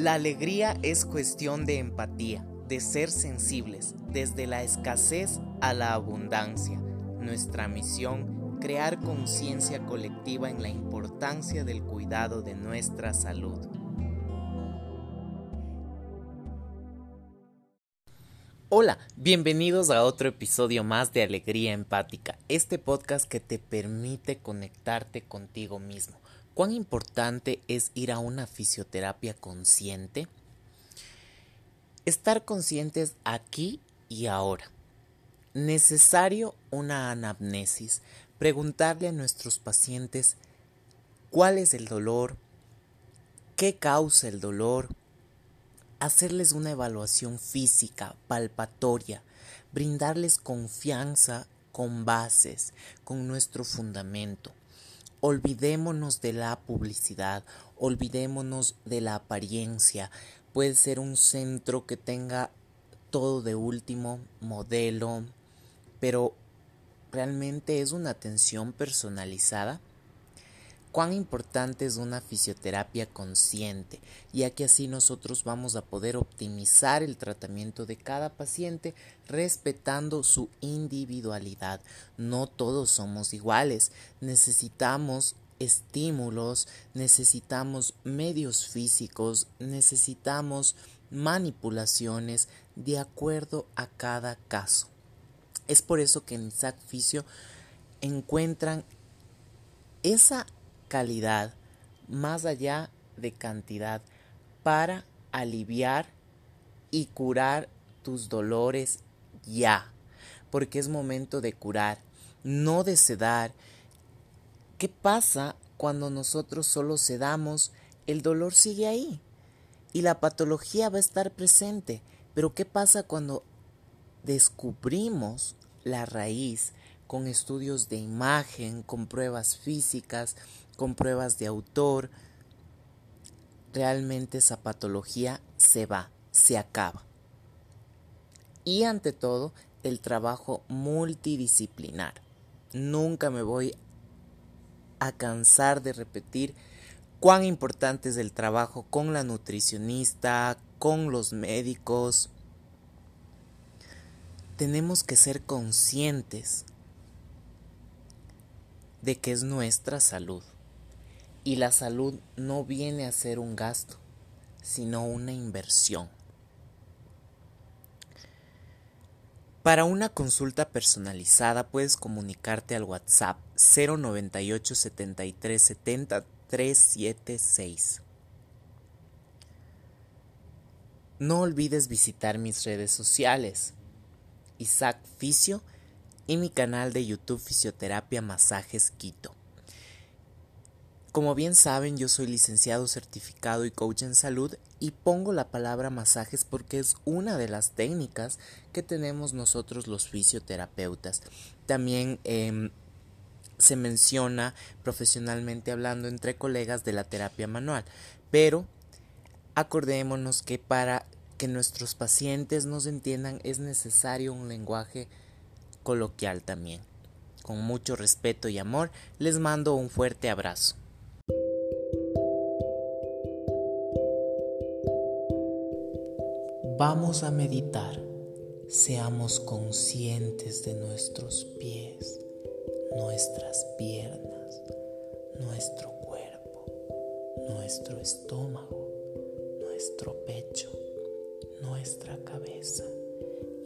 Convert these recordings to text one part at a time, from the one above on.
La alegría es cuestión de empatía, de ser sensibles, desde la escasez a la abundancia. Nuestra misión, crear conciencia colectiva en la importancia del cuidado de nuestra salud. Hola, bienvenidos a otro episodio más de Alegría Empática, este podcast que te permite conectarte contigo mismo ¿Cuán importante es ir a una fisioterapia consciente? Estar conscientes aquí y ahora. Necesario una anamnesis, preguntarle a nuestros pacientes cuál es el dolor, qué causa el dolor, hacerles una evaluación física, palpatoria, brindarles confianza con bases, con nuestro fundamento. Olvidémonos de la publicidad, olvidémonos de la apariencia. Puede ser un centro que tenga todo de último modelo, pero realmente es una atención personalizada cuán importante es una fisioterapia consciente, ya que así nosotros vamos a poder optimizar el tratamiento de cada paciente respetando su individualidad. No todos somos iguales, necesitamos estímulos, necesitamos medios físicos, necesitamos manipulaciones de acuerdo a cada caso. Es por eso que en Isaac Fisio encuentran esa calidad más allá de cantidad para aliviar y curar tus dolores ya, porque es momento de curar, no de sedar. ¿Qué pasa cuando nosotros solo sedamos? El dolor sigue ahí y la patología va a estar presente. Pero ¿qué pasa cuando descubrimos la raíz con estudios de imagen, con pruebas físicas, con pruebas de autor, realmente esa patología se va, se acaba. Y ante todo, el trabajo multidisciplinar. Nunca me voy a cansar de repetir cuán importante es el trabajo con la nutricionista, con los médicos. Tenemos que ser conscientes de que es nuestra salud. Y la salud no viene a ser un gasto, sino una inversión. Para una consulta personalizada puedes comunicarte al WhatsApp 098 73 70 376. No olvides visitar mis redes sociales, Isaac Fisio y mi canal de YouTube Fisioterapia Masajes Quito. Como bien saben, yo soy licenciado certificado y coach en salud y pongo la palabra masajes porque es una de las técnicas que tenemos nosotros los fisioterapeutas. También em, se menciona profesionalmente hablando entre colegas de la terapia manual, pero acordémonos que para que nuestros pacientes nos entiendan es necesario un lenguaje coloquial también. Con mucho respeto y amor, les mando un fuerte abrazo. Vamos a meditar. Seamos conscientes de nuestros pies, nuestras piernas, nuestro cuerpo, nuestro estómago, nuestro pecho, nuestra cabeza.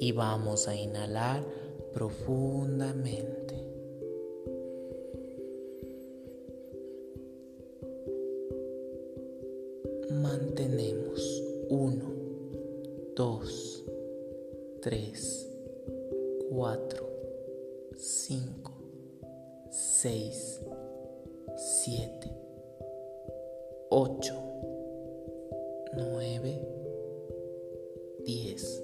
Y vamos a inhalar profundamente. Mantenemos uno 2, 3, 4, 5, 6, 7, 8, 9, 10,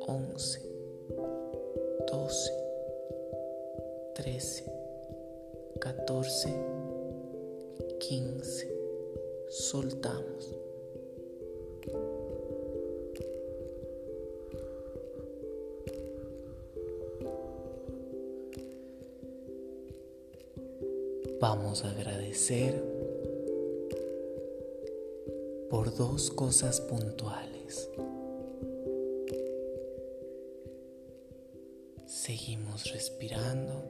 11, 13, 14, 15. Soltamos. Vamos a agradecer por dos cosas puntuales. Seguimos respirando.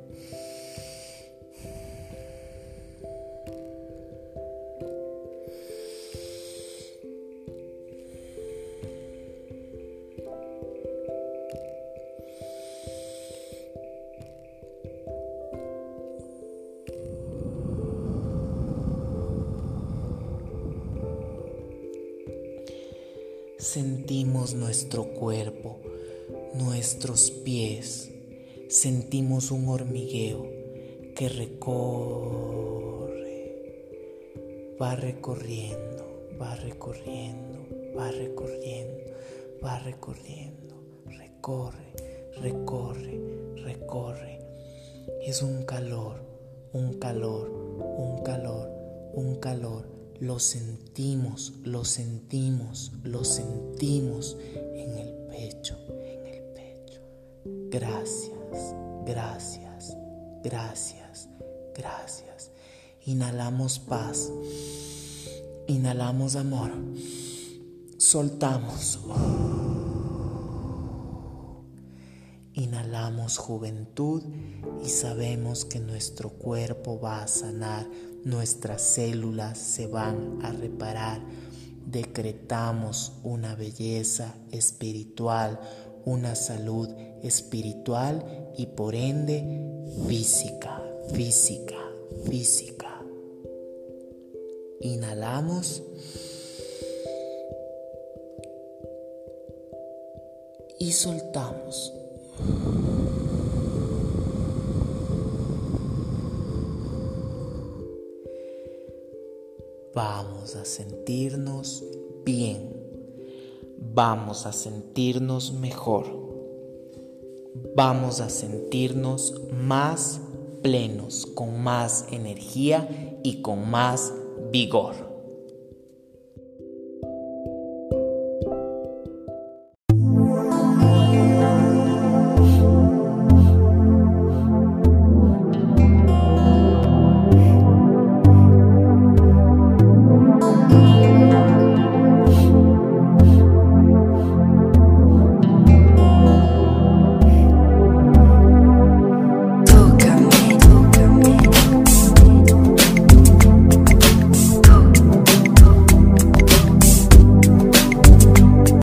Sentimos nuestro cuerpo, nuestros pies, sentimos un hormigueo que recorre, va recorriendo, va recorriendo, va recorriendo, va recorriendo, recorre, recorre, recorre. Es un calor, un calor, un calor, un calor lo sentimos, lo sentimos, lo sentimos en el pecho. Gracias, gracias, gracias, gracias. Inhalamos paz, inhalamos amor, soltamos. Inhalamos juventud y sabemos que nuestro cuerpo va a sanar nuestras células se van a reparar. Decretamos una belleza espiritual, una salud espiritual y por ende física, física, física. Inhalamos. Y soltamos. vamos a sentirnos bien, vamos a sentirnos mejor, vamos a sentirnos más plenos, con más energía y con más vigor.